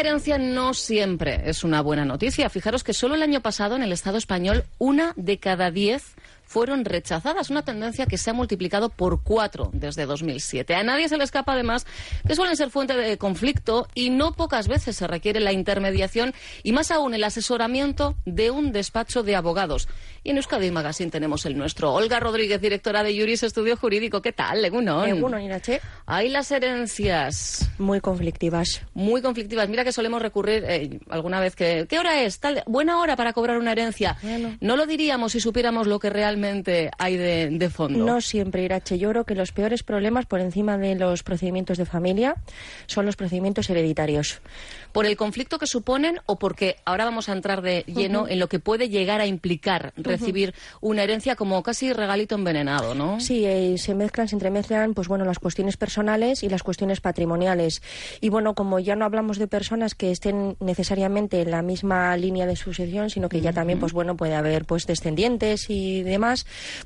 Una herencia no siempre es una buena noticia. Fijaros que solo el año pasado en el Estado español una de cada diez fueron rechazadas, una tendencia que se ha multiplicado por cuatro desde 2007. A nadie se le escapa, además, que suelen ser fuente de conflicto y no pocas veces se requiere la intermediación y más aún el asesoramiento de un despacho de abogados. Y en Euskadi Magazine tenemos el nuestro. Olga Rodríguez, directora de Juris Estudio Jurídico. ¿Qué tal, Legunon? Legunon, Irache. Hay las herencias. Muy conflictivas. Muy conflictivas. Mira que solemos recurrir eh, alguna vez que... ¿Qué hora es? Tal, buena hora para cobrar una herencia. Bueno. No lo diríamos si supiéramos lo que realmente hay de, de fondo. No siempre, Irache. Yo creo que los peores problemas por encima de los procedimientos de familia son los procedimientos hereditarios. ¿Por el conflicto que suponen o porque ahora vamos a entrar de lleno en lo que puede llegar a implicar recibir una herencia como casi regalito envenenado, ¿no? Sí, eh, se mezclan, se entremezclan, pues bueno, las cuestiones personales y las cuestiones patrimoniales. Y bueno, como ya no hablamos de personas que estén necesariamente en la misma línea de sucesión, sino que ya también, pues bueno, puede haber pues descendientes y demás,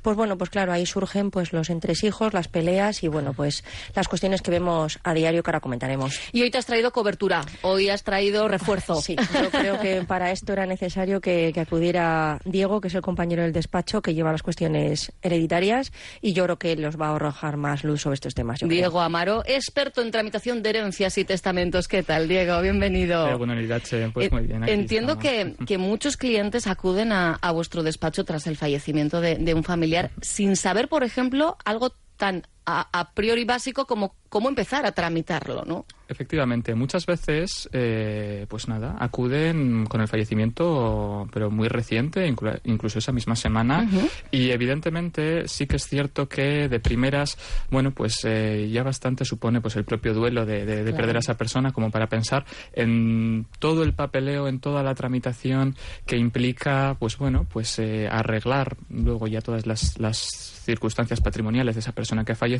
pues bueno, pues claro, ahí surgen pues los entresijos, las peleas y bueno, pues las cuestiones que vemos a diario que ahora comentaremos. Y hoy te has traído cobertura, hoy has traído refuerzo. Sí, yo creo que para esto era necesario que, que acudiera Diego, que es el compañero del despacho que lleva las cuestiones hereditarias y yo creo que los va a arrojar más luz sobre estos temas. yo Diego Amaro, experto en tramitación de herencias y testamentos. ¿Qué tal, Diego? Bienvenido. Eh, bueno, Irache, pues Eh, muy bien. aquí Entiendo que, que muchos clientes acuden a, a vuestro despacho tras el fallecimiento de, de un familiar sin saber, por ejemplo, algo tan a, a priori básico como cómo empezar a tramitarlo, ¿no? Efectivamente, muchas veces, eh, pues nada, acuden con el fallecimiento, pero muy reciente, inclu- incluso esa misma semana. Y evidentemente sí que es cierto que de primeras, bueno, pues eh, ya bastante supone pues el propio duelo de, de- de Claro. perder a esa persona como para pensar en todo el papeleo, en toda la tramitación que implica, pues bueno, pues eh, arreglar luego ya todas las, las circunstancias patrimoniales de esa persona que ha fallecido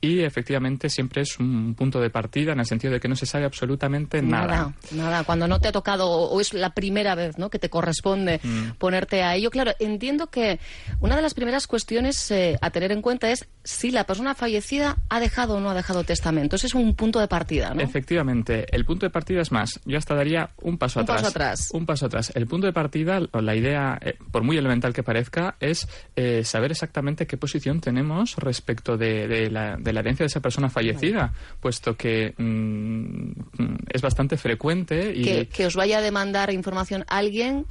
y efectivamente siempre es un punto de partida en el sentido de que no se sabe absolutamente nada. Nada, nada. Cuando no te ha tocado o es la primera vez ¿no? que te corresponde Mm. ponerte a ello. Claro, entiendo que una de las primeras cuestiones eh, a tener en cuenta es si la persona fallecida ha dejado o no ha dejado testamento. Ese es un punto de partida, ¿no? Efectivamente, el punto de partida es más. Yo hasta daría un paso Un atrás. paso atrás. Un paso atrás. El punto de partida, o la idea, eh, por muy elemental que parezca, es eh, saber exactamente qué posición tenemos respecto de, de la, de la herencia de esa persona fallecida, puesto que mm, mm, es bastante frecuente y que, que os vaya a demandar información alguien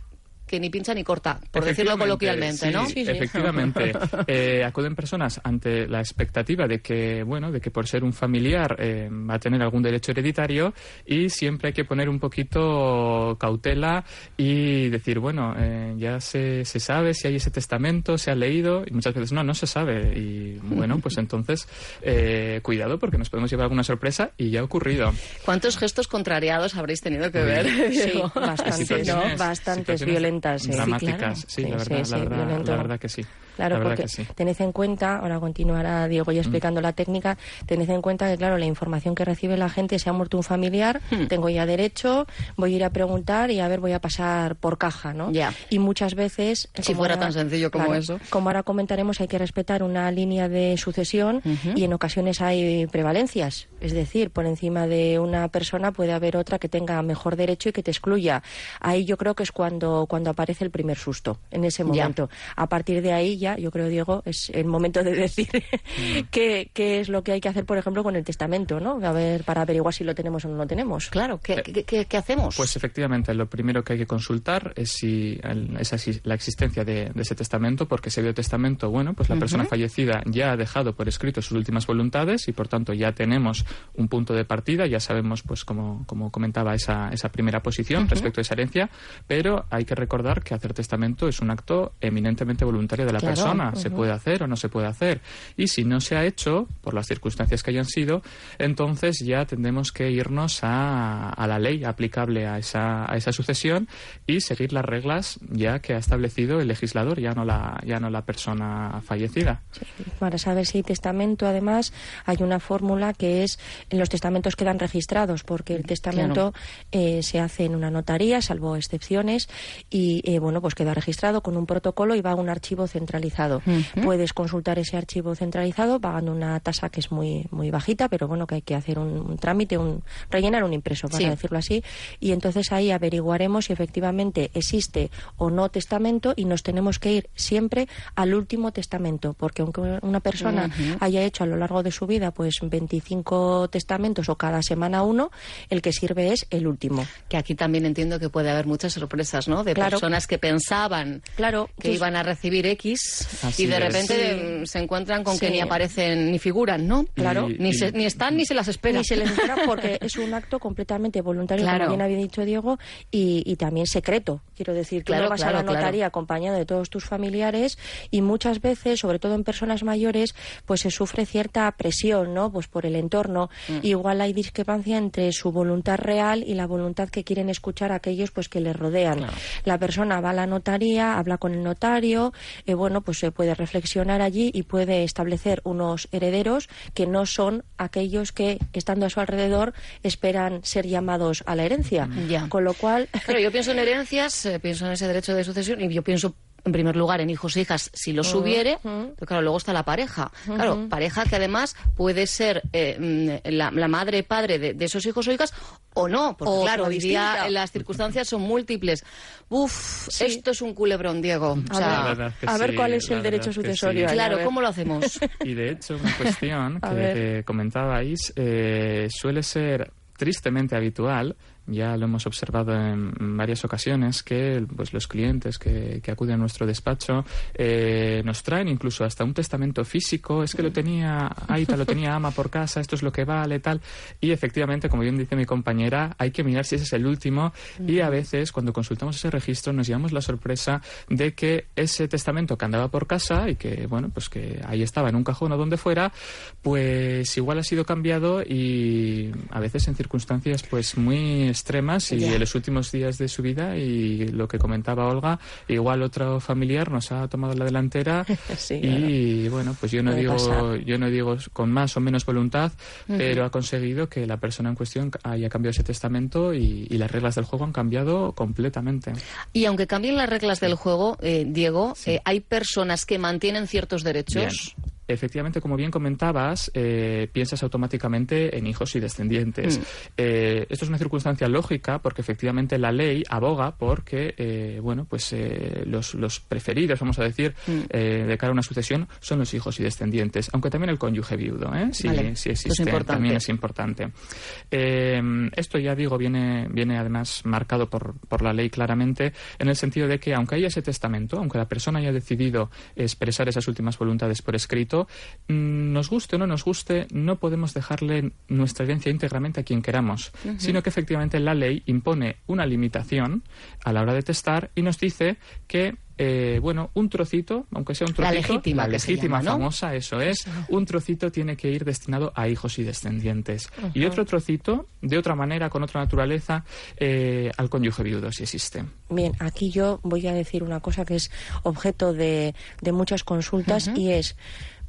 que ni pincha ni corta, por decirlo coloquialmente, sí, ¿no? Sí, sí. Efectivamente. Eh, acuden personas ante la expectativa de que, bueno, de que por ser un familiar eh, va a tener algún derecho hereditario y siempre hay que poner un poquito cautela y decir, bueno, eh, ya se, se sabe si hay ese testamento, se ha leído y muchas veces no, no se sabe. Y bueno, pues entonces eh, cuidado porque nos podemos llevar alguna sorpresa y ya ha ocurrido. ¿Cuántos gestos contrariados habréis tenido que ver? Sí, bastantes, ¿no? Bastantes situaciones violentas. eh. Dramáticas, sí, Sí, la, verdad, la, verdad, la verdad que sí. Claro, porque que sí. tened en cuenta, ahora continuará Diego ya explicando la técnica, tened en cuenta que, claro, la información que recibe la gente, se ha muerto un familiar, Hmm. tengo ya derecho, voy a ir a preguntar y a ver, voy a pasar por caja, ¿no? Ya. Y muchas veces... Si fuera tan sencillo como claro, eso. Como ahora comentaremos, hay que respetar una línea de sucesión y en ocasiones hay prevalencias. Es decir, por encima de una persona puede haber otra que tenga mejor derecho y que te excluya. Ahí yo creo que es cuando, cuando aparece el primer susto, en ese Ya. momento. A partir de ahí ya, yo creo, Diego, es el momento de decir qué, qué es lo que hay que hacer, por ejemplo, con el testamento, ¿no? A ver, para averiguar si lo tenemos o no lo tenemos. Claro, ¿qué, qué- qué- qué hacemos? Pues efectivamente, lo primero que hay que consultar es si el- es así- la existencia de, de ese testamento, porque ese testamento, bueno, pues la persona fallecida ya ha dejado por escrito sus últimas voluntades y por tanto ya tenemos un punto de partida, ya sabemos, pues como, como comentaba, esa, esa primera posición respecto a esa herencia, pero hay que recordar que hacer testamento es un acto eminentemente voluntario de la Claro. persona. ¿Se puede hacer o no se puede hacer? Y si no se ha hecho, por las circunstancias que hayan sido, entonces ya tendremos que irnos a, a la ley aplicable a esa, a esa sucesión y seguir las reglas ya que ha establecido el legislador, ya no la, ya no la persona fallecida. para saber si hay testamento, además, hay una fórmula que es en los testamentos quedan registrados, porque el testamento eh, se hace en una notaría, salvo excepciones, y eh, bueno, pues queda registrado con un protocolo y va a un archivo centralizado. Puedes consultar ese archivo centralizado pagando una tasa que es muy, muy bajita, pero bueno, que hay que hacer un, trámite, un, rellenar un impreso, para decirlo así, y entonces ahí averiguaremos si efectivamente existe o no testamento y nos tenemos que ir siempre al último testamento, porque aunque una persona haya hecho a lo largo de su vida pues 25 testamentos o cada semana uno, el que sirve es el último. Que aquí también entiendo que puede haber muchas sorpresas, ¿no? De personas que pensaban claro, que iban a recibir X y de repente se encuentran con que ni aparecen ni figuran, ¿no? Claro. ni, ni están ni se las esperan. Ni se les espera porque es un acto completamente voluntario, como bien había dicho Diego, y, también secreto. Quiero decir, que no vas a la notaría acompañado de todos tus familiares y muchas veces, sobre todo en personas mayores, pues se sufre cierta presión, ¿no? Pues por el entorno. Mm. Igual hay discrepancia entre su voluntad real y la voluntad que quieren escuchar aquellos pues que les rodean. La persona va a la notaría, habla con el notario, eh, bueno, pues se puede reflexionar allí y puede establecer unos herederos que no son aquellos que, estando a su alrededor, esperan ser llamados a la herencia. Con lo cual... Pero yo pienso en herencias, eh, pienso en ese derecho de sucesión y yo pienso en primer lugar en hijos e hijas si los hubiere, pero claro, luego está la pareja. Claro, pareja que además puede ser eh, mm, la, madre padre de, esos hijos o hijas o no, porque claro, hoy día las circunstancias son múltiples. Uf, esto es un culebrón, Diego. a, ver, cuál es el derecho sucesorio. Claro, ¿cómo lo hacemos? Y de hecho, una cuestión que, comentabais eh, suele ser tristemente habitual ya lo hemos observado en varias ocasiones que pues, los clientes que, que acuden a nuestro despacho eh, nos traen incluso hasta un testamento físico. Es que lo tenía Aita, lo tenía Ama por casa, esto es lo que vale, tal. Y efectivamente, como bien dice mi compañera, hay que mirar si ese es el último. Y a veces, cuando consultamos ese registro, nos llevamos la sorpresa de que ese testamento que andaba por casa y que, bueno, pues que ahí estaba en un cajón o donde fuera, pues igual ha sido cambiado y a veces en circunstancias pues muy extremas y en los últimos días de su vida y lo que comentaba Olga, igual otro familiar nos ha tomado la delantera y bueno, pues yo no digo yo no digo con más o menos voluntad, pero ha conseguido que la persona en cuestión haya cambiado ese testamento y, las reglas del juego han cambiado completamente. Y aunque cambien las reglas del juego, eh, Diego, eh, hay personas que mantienen ciertos derechos efectivamente, como bien comentabas, eh, piensas automáticamente en hijos y descendientes. Mm. Eh, esto es una circunstancia lógica porque efectivamente la ley aboga porque, eh, bueno, pues los, los, preferidos, vamos a decir, mm. de cara a una sucesión son los hijos y descendientes, aunque también el cónyuge viudo, si, existe, también es importante. esto ya digo viene, viene además marcado por, por la ley claramente en el sentido de que aunque haya ese testamento, aunque la persona haya decidido expresar esas últimas voluntades por escrito, Mm, nos guste o no nos guste, no podemos dejarle nuestra herencia íntegramente a quien queramos, sino que efectivamente la ley impone una limitación a la hora de testar y nos dice que eh, bueno, un trocito, aunque sea un trocito, la legítima, la legítima famosa, eso es, un trocito tiene que ir destinado a hijos y descendientes. Y otro trocito, de otra manera, con otra naturaleza, eh, al cónyuge viudo, si existe. Bien, aquí yo voy a decir una cosa que es objeto de, de muchas consultas y es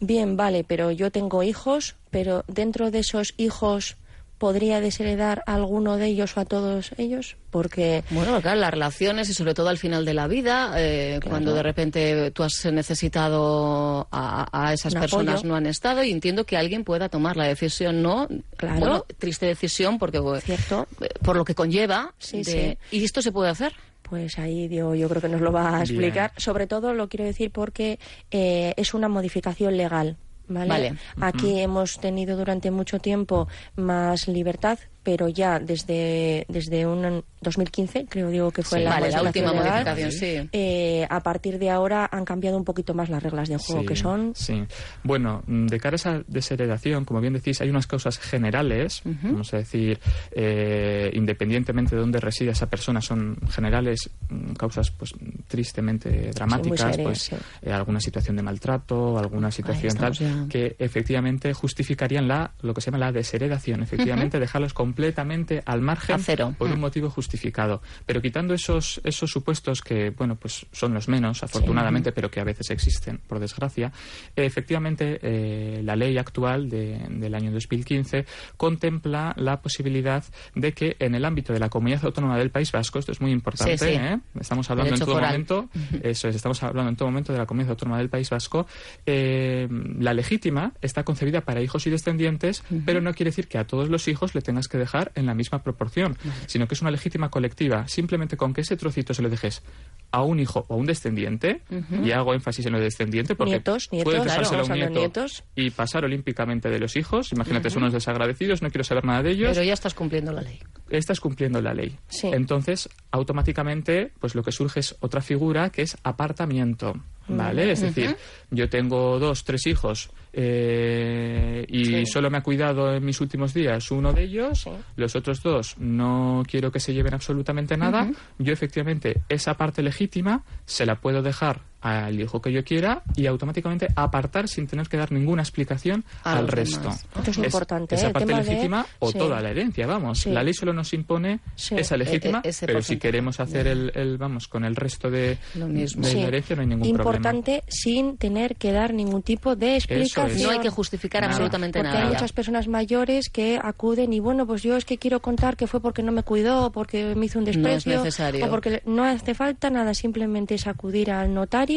Bien, vale, pero yo tengo hijos, pero dentro de esos hijos podría desheredar a alguno de ellos o a todos ellos porque bueno claro las relaciones y sobre todo al final de la vida eh, cuando de repente tú has necesitado a, esas personas no han estado y entiendo que alguien pueda tomar la decisión no claro. Triste decisión porque cierto. eh, por lo que conlleva sí, sí. y esto se puede hacer pues ahí Diego yo creo que nos lo va a explicar. Sobre todo lo quiero decir porque eh, es una modificación legal. ¿vale? Aquí hemos tenido durante mucho tiempo más libertad, pero ya desde, desde un 2015, creo digo que fue la, última modificación, sí. Eh, a partir de ahora han cambiado un poquito más las reglas de juego, que son... Sí, bueno, de cara a esa desheredación, como bien decís, hay unas causas generales, vamos a decir, eh, independientemente de dónde reside esa persona, son generales mm, causas pues tristemente dramáticas, pues eh, alguna situación de maltrato, alguna situación tal, que efectivamente justificarían la lo que se llama la desheredación, efectivamente dejarlos completamente al margen por un motivo justificado. Pero quitando esos, esos supuestos que, bueno, pues son los menos, afortunadamente, pero que a veces existen, por desgracia, efectivamente eh, la ley actual del año 2015 contempla la posibilidad de que en el ámbito de la comunidad autónoma del País Vasco, esto es muy importante, ¿eh? estamos hablando en todo momento, eso es, estamos hablando en todo momento de la comunidad autónoma del País Vasco, eh, la legítima está concebida para hijos y descendientes, pero no quiere decir que a todos los hijos le tengas que dejar en la misma proporción, sino que es una legítima colectiva. Simplemente con que ese trocito se lo dejes a un hijo o a un descendiente, y hago énfasis en lo de descendiente porque nietos, puedes dejárselo a un nieto y pasar olímpicamente de los hijos. Imagínate, son unos desagradecidos, no quiero saber nada de ellos. Pero ya estás cumpliendo la ley. Estás cumpliendo la ley. Entonces, automáticamente, pues lo que surge es otra figura que es apartamiento. ¿Vale? Es decir, yo tengo dos, tres hijos eh, y solo me ha cuidado en mis últimos días uno de ellos, los otros dos no quiero que se lleven absolutamente nada, yo efectivamente esa parte legítima se la puedo dejar al hijo que yo quiera y automáticamente apartar sin tener que dar ninguna explicación al resto. Esto es, importante. Esa ¿eh? parte legítima o toda la herencia, vamos. La ley solo nos impone esa legítima, e, e, pero si queremos hacer el, vamos, con el resto de, la herencia no hay ningún problema. Importante sin tener que dar ningún tipo de explicación. No hay que justificar absolutamente nada. Porque hay muchas personas mayores que acuden y bueno, pues yo es que quiero contar que fue porque no me cuidó, porque me hizo un desprecio. No es necesario. O porque no hace falta nada, simplemente es acudir al notario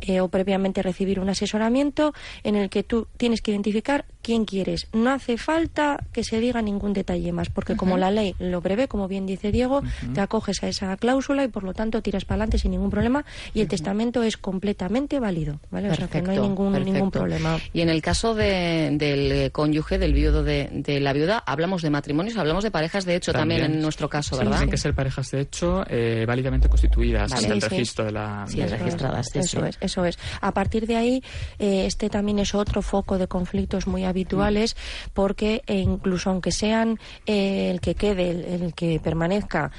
eh, o previamente recibir un asesoramiento en el que tú tienes que identificar quién quieres. No hace falta que se diga ningún detalle más, porque como la ley lo prevé, como bien dice Diego, te acoges a esa cláusula y por lo tanto tiras para adelante sin ningún problema y el testamento es completamente válido. ¿vale? o sea que no hay ningún, ningún problema. Y en el caso del cónyuge, del viudo de, la viuda, hablamos de matrimonios, hablamos de parejas de hecho también, en nuestro caso, ¿verdad? Tienen que ser parejas de hecho eh, válidamente constituidas en el registro de la. Sí, registradas. Eso es, eso es. A partir de ahí, eh, este también es otro foco de conflictos muy habituales, porque eh, incluso aunque sean eh, el que quede, el, que permanezca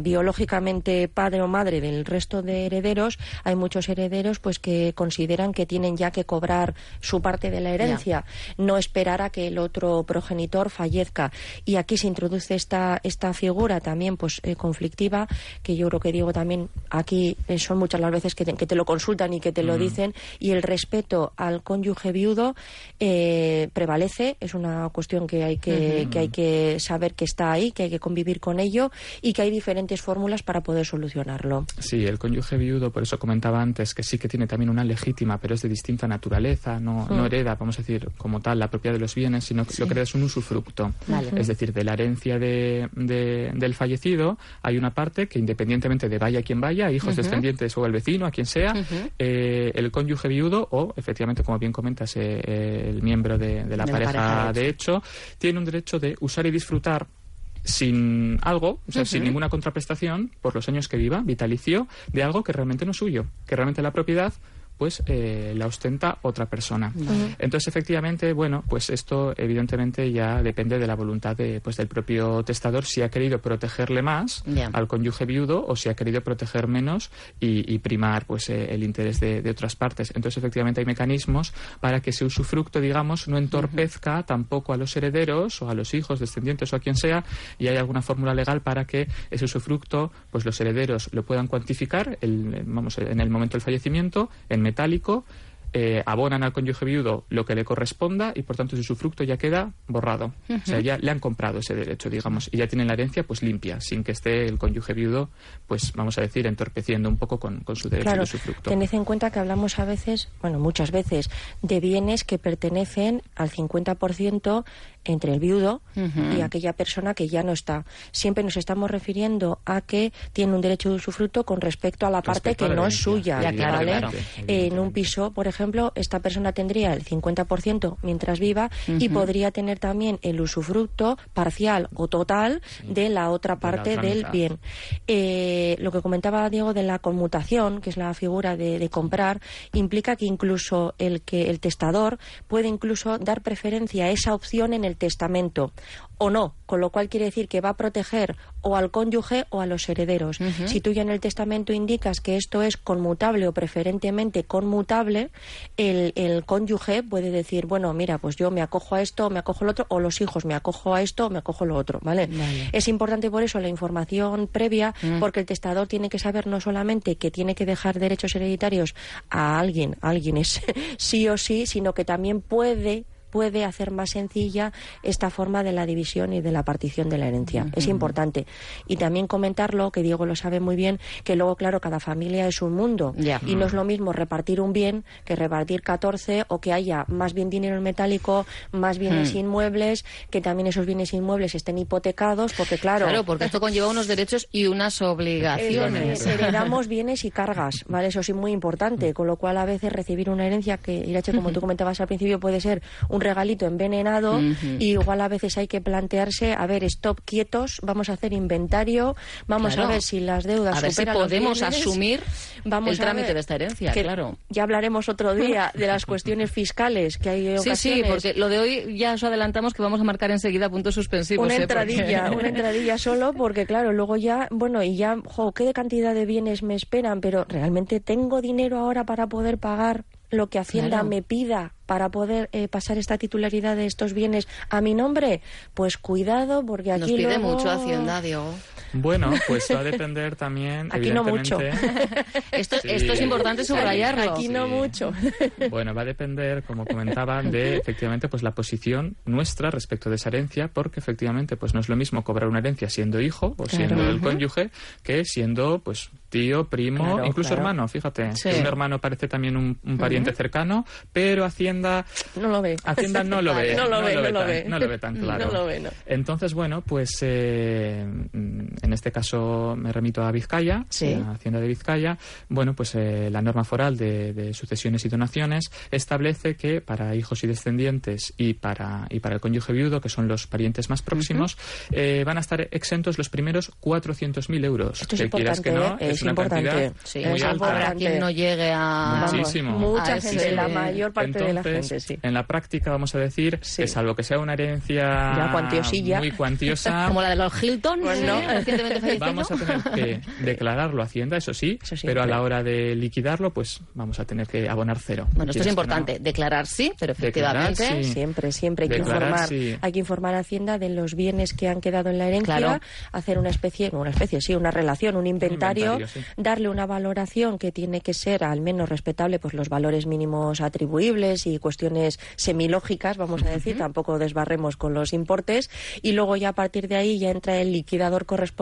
biológicamente padre o madre del resto de herederos, hay muchos herederos pues que consideran que tienen ya que cobrar su parte de la herencia, no esperar a que el otro progenitor fallezca. Y aquí se introduce esta, esta figura también pues conflictiva, que yo creo que digo también aquí son muchas las veces que te lo consultan y que te lo mm. dicen, y el respeto al cónyuge viudo eh, prevalece, es una cuestión que hay que, que hay que saber que está ahí, que hay que convivir con ello y que hay diferentes fórmulas para poder solucionarlo. Sí, el cónyuge viudo, por eso comentaba antes que sí que tiene también una legítima, pero es de distinta naturaleza, no, no mm. hereda, vamos a decir, como tal, la propiedad de los bienes, sino que lo que hereda es un usufructo. Es decir, de la herencia de, del fallecido hay una parte que independientemente de vaya quien vaya, hijos descendientes o el vecino, a quien sea, eh, el cónyuge viudo o, efectivamente, como bien comentas, eh, el miembro de, la, pareja, de hecho, tiene un derecho de usar y disfrutar sin algo, o sea, sin ninguna contraprestación, por los años que viva, vitalicio, de algo que realmente no es suyo, que realmente la propiedad pues eh, la ostenta otra persona. Entonces, efectivamente, bueno, pues esto evidentemente ya depende de la voluntad de, pues, del propio testador si ha querido protegerle más al cónyuge viudo o si ha querido proteger menos y, primar pues eh, el interés de, otras partes. Entonces, efectivamente, hay mecanismos para que ese usufructo, digamos, no entorpezca tampoco a los herederos o a los hijos, descendientes o a quien sea, y hay alguna fórmula legal para que ese usufructo, pues los herederos lo puedan cuantificar, el, vamos, en el momento del fallecimiento, en metálico, eh, abonan al cónyuge viudo lo que le corresponda y por tanto su fruto ya queda borrado. O sea, ya le han comprado ese derecho, digamos, y ya tienen la herencia pues limpia, sin que esté el cónyuge viudo, pues vamos a decir, entorpeciendo un poco con, su derecho de usufructo. Tened en cuenta que hablamos a veces, bueno, muchas veces, de bienes que pertenecen al 50% entre el viudo y aquella persona que ya no está. Siempre nos estamos refiriendo a que tiene un derecho de usufructo con respecto a la parte que no es suya. En un piso, por ejemplo, esta persona tendría el 50% mientras viva y podría tener también el usufructo parcial o total de la otra parte del bien. Eh, lo que comentaba Diego de la conmutación, que es la figura de, de comprar, implica que incluso el que el testador puede incluso dar preferencia a esa opción en el el testamento o no, con lo cual quiere decir que va a proteger o al cónyuge o a los herederos. Si tú ya en el testamento indicas que esto es conmutable o preferentemente conmutable, el, el cónyuge puede decir, bueno, mira, pues yo me acojo a esto, me acojo al otro, o los hijos me acojo a esto, me acojo a lo otro, ¿vale? Es importante por eso la información previa, Mm. porque el testador tiene que saber no solamente que tiene que dejar derechos hereditarios a alguien, alguien es sí o sí, sino que también puede puede hacer más sencilla esta forma de la división y de la partición de la herencia. Es importante. Y también comentarlo, que Diego lo sabe muy bien, que luego, claro, cada familia es un mundo. Y no es lo mismo repartir un bien que repartir 14 o que haya más bien dinero en metálico, más bienes Mm. inmuebles, que también esos bienes inmuebles estén hipotecados, porque claro, Claro, porque esto conlleva unos derechos y unas obligaciones. eh, heredamos bienes y cargas, ¿vale? Eso sí muy importante, con lo cual a veces recibir una herencia que, Irache, como tú comentabas al principio, puede ser un regalito envenenado y igual a veces hay que plantearse, a ver, stop quietos, vamos a hacer inventario, vamos Claro. a ver si las deudas A ver si los podemos bienes. asumir Vamos el trámite de esta herencia, que claro. Ya hablaremos otro día de las cuestiones fiscales que hay Sí, sí, ocasiones. porque lo de hoy ya os adelantamos que vamos a marcar enseguida puntos suspensivos. una ¿eh? entradilla, Porque- una entradilla solo, porque claro, luego ya, bueno, y ya, jo, qué cantidad de bienes me esperan, pero realmente tengo dinero ahora para poder pagar lo que Hacienda Claro. me pida para poder eh, pasar esta titularidad de estos bienes a mi nombre, pues cuidado, porque aquí Nos pide luego- mucho Hacienda, Diego. Bueno, pues va a depender también, Aquí no mucho. evidentemente... Esto, Sí. esto es importante subrayarlo. Aquí no Sí. mucho. Bueno, va a depender, como comentaba, de efectivamente pues la posición nuestra respecto de esa herencia, porque efectivamente pues no es lo mismo cobrar una herencia siendo hijo o siendo el cónyuge que siendo pues tío, primo, Claro, incluso claro. hermano. Fíjate, Sí. un hermano parece también un, un pariente cercano, pero Hacienda No lo ve. Hacienda no lo ve, No lo ve, no lo tan- ve. no lo ve tan claro. No lo ve, no. Entonces, bueno, pues eh, en este caso me remito a Vizcaya, Sí. a Hacienda de Vizcaya. Bueno, pues eh, la norma foral de, de sucesiones y donaciones establece que para hijos y descendientes y para, y para el cónyuge viudo, que son los parientes más próximos, eh, van a estar exentos los primeros 400.000 euros. Esto es que quieras que importante, no, ¿eh? es, Es una importante. cantidad Sí, muy Es alta. importante. quien no llegue a... Muchísimo. mucha a gente, ese- la mayor parte de la gente, sí. En la práctica vamos a decir Sí. que salvo que sea una herencia Ya cuantiosilla. muy cuantiosa, Como la de los Hilton, Pues ¿eh? no. Recientemente fallecido. vamos a tener que declararlo a Hacienda, eso sí, Eso pero a la hora de liquidarlo, pues vamos a tener que abonar cero. Bueno, esto es importante, no. declarar sí, pero Declarar, efectivamente... sí. Siempre, siempre hay que informar. sí. Hay que informar a Hacienda de los bienes que han quedado en la herencia, Claro. hacer una especie, no una especie, sí, una relación, un inventario, darle una valoración que tiene que ser al menos respetable, pues los valores mínimos atribuibles y cuestiones semilógicas, vamos a decir, tampoco desbarremos con los importes, y luego ya a partir de ahí ya entra el liquidador correspondiente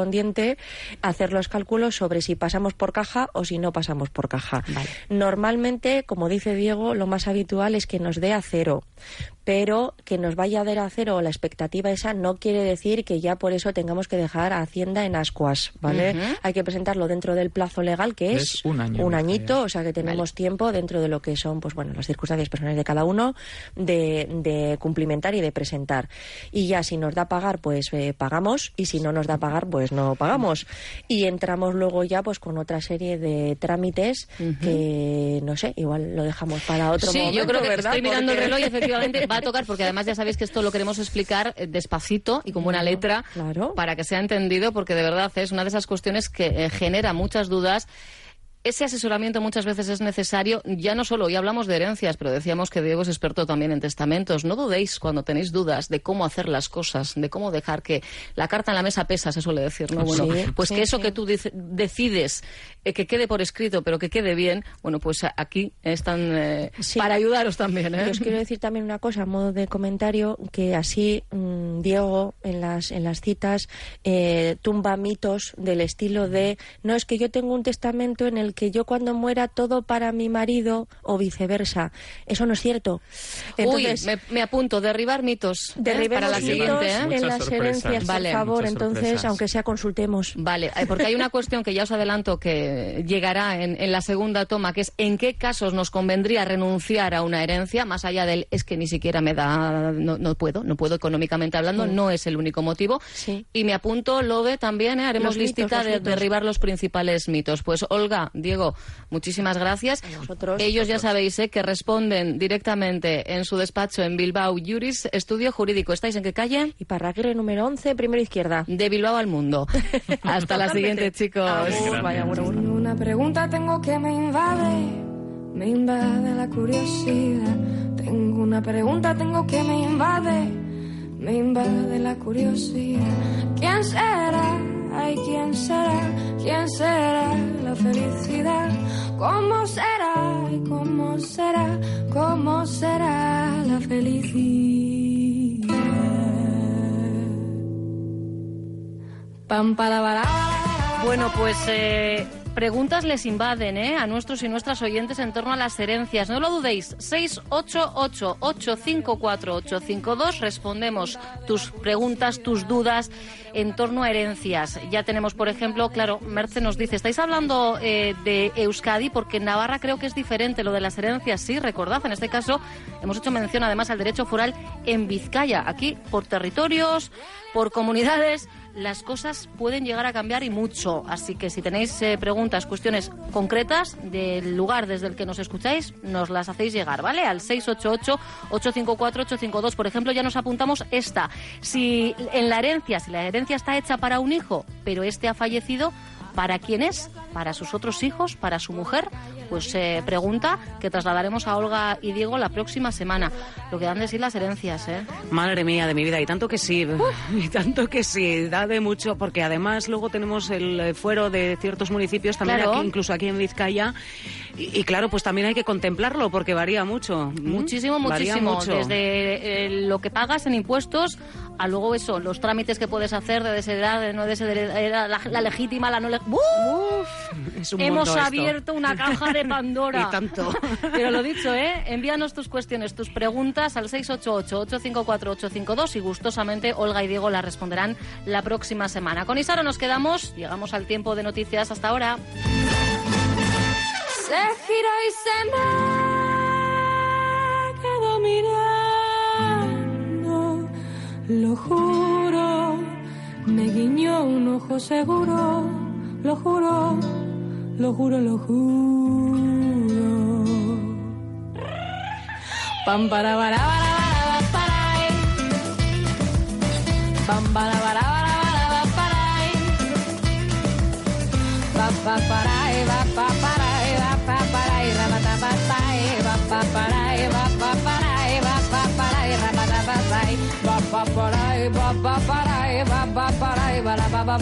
a hacer los cálculos sobre si pasamos por caja o si no pasamos por caja. Vale. Normalmente, como dice Diego, lo más habitual es que nos dé a cero. Pero que nos vaya a dar a cero la expectativa esa no quiere decir que ya por eso tengamos que dejar a Hacienda en ascuas, ¿vale? Hay que presentarlo dentro del plazo legal que es, Es un año, añito, o sea que tenemos tiempo dentro de lo que son, pues bueno, las circunstancias personales de cada uno de, de cumplimentar y de presentar. Y ya si nos da pagar, pues eh, pagamos y si no nos da pagar, pues no pagamos. Y entramos luego ya pues con otra serie de trámites que no sé, igual lo dejamos para otro sí, momento, yo creo que ¿verdad? estoy mirando el reloj y efectivamente va a tocar, porque además ya sabéis que esto lo queremos explicar eh, despacito y con buena letra claro. para que sea entendido, porque de verdad es una de esas cuestiones que eh, genera muchas dudas. Ese asesoramiento muchas veces es necesario, ya no solo, hoy hablamos de herencias, pero decíamos que Diego es experto también en testamentos. No dudéis cuando tenéis dudas de cómo hacer las cosas, de cómo dejar que la carta en la mesa pesa, se suele decir, ¿no? Bueno, Sí, pues sí, que eso sí. que tú dice- decides eh, que quede por escrito, pero que quede bien, bueno, pues aquí están eh, para ayudaros también, ¿eh? Os quiero decir también una cosa, a modo de comentario, que así mm, Diego en las, en las citas eh, tumba mitos del estilo de no es que yo tengo un testamento en el que yo cuando muera todo para mi marido o viceversa. Eso no es cierto. Entonces, Uy, me, me apunto, derribar mitos ¿eh? derribemos para la mitos siguiente. ¿eh? En las sorpresas. herencias, Vale. por favor. Entonces, sorpresas. aunque sea consultemos. Vale, eh, porque hay una cuestión que ya os adelanto que eh, llegará en, en, la segunda toma, que es en qué casos nos convendría renunciar a una herencia, más allá del es que ni siquiera me da, no, no puedo, no puedo económicamente hablando, sí. no es el único motivo. Sí. Y me apunto, Lobe, también, ¿eh? haremos Los mitos, listita los de mitos. derribar los principales mitos. Pues Olga, Diego, muchísimas gracias. A vosotros. Ellos ya sabéis ¿eh? que responden directamente en su despacho en Bilbao Juris, estudio jurídico. ¿Estáis en qué calle? Y Parraguirre número 11, primera izquierda. De Bilbao al mundo. Hasta la siguiente, chicos. Agur, vaya, bueno, bueno. Tengo una pregunta tengo que me invade, me invade la curiosidad. Tengo una pregunta tengo que me invade, me invade la curiosidad. ¿Quién será? Ay, ¿quién será? ¿Quién será la felicidad? ¿Cómo será? Ay, ¿Cómo será? ¿Cómo será la felicidad? Pam, para, para, para. Bueno, pues eh, preguntas les invaden ¿eh? a nuestros y nuestras oyentes en torno a las herencias. No lo dudéis. 688-854-852. Respondemos tus preguntas, tus dudas en torno a herencias. Ya tenemos, por ejemplo, claro, Merce nos dice, estáis hablando eh, de Euskadi porque en Navarra creo que es diferente lo de las herencias. Sí, recordad, en este caso hemos hecho mención además al derecho foral en Vizcaya. Aquí, por territorios, por comunidades las cosas pueden llegar a cambiar y mucho. Así que si tenéis eh, preguntas, cuestiones concretas del lugar desde el que nos escucháis, nos las hacéis llegar, ¿vale? Al 688-854-852. Por ejemplo, ya nos apuntamos esta. Si en la herencia, si la herencia está hecha para un hijo, pero este ha fallecido, ¿para quién es? ¿Para sus otros hijos? ¿Para su mujer? Pues eh, pregunta que trasladaremos a Olga y Diego la próxima semana. Lo que dan de sí las herencias, ¿eh? Madre mía de mi vida, y tanto que sí, y tanto que sí, da de mucho, porque además luego tenemos el fuero de ciertos municipios, también Claro. aquí, incluso aquí en Vizcaya, y, y claro, pues también hay que contemplarlo, porque varía mucho. Muchísimo, Varía muchísimo. mucho. Desde eh, lo que pagas en impuestos a luego eso, los trámites que puedes hacer de desheredar, de no desheredar, la, la legítima, la no legítima. Hemos esto. abierto una caja de Pandora. Y tanto. Pero lo dicho, ¿eh? Envíanos tus cuestiones, tus preguntas al 688-854-852 y gustosamente Olga y Diego las responderán la próxima semana. Con Isaro nos quedamos, llegamos al tiempo de noticias hasta ahora. Se giró y se me quedó mirando. Lo juro, me guiñó un ojo seguro. Lo juro, lo juro, lo juro. Pam para para para para para. Pam para para para para para. Pa pa para e va pa para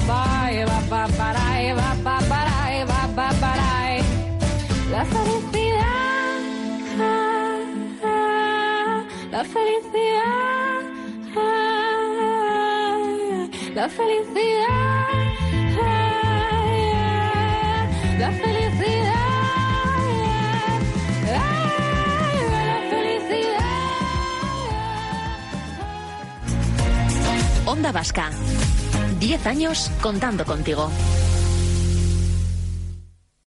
va pa para e la felicidad ah, ah, la felicidad ah, la felicidad ah, la felicidad ah, la felicidad Onda Vasca. 10 años contando contigo.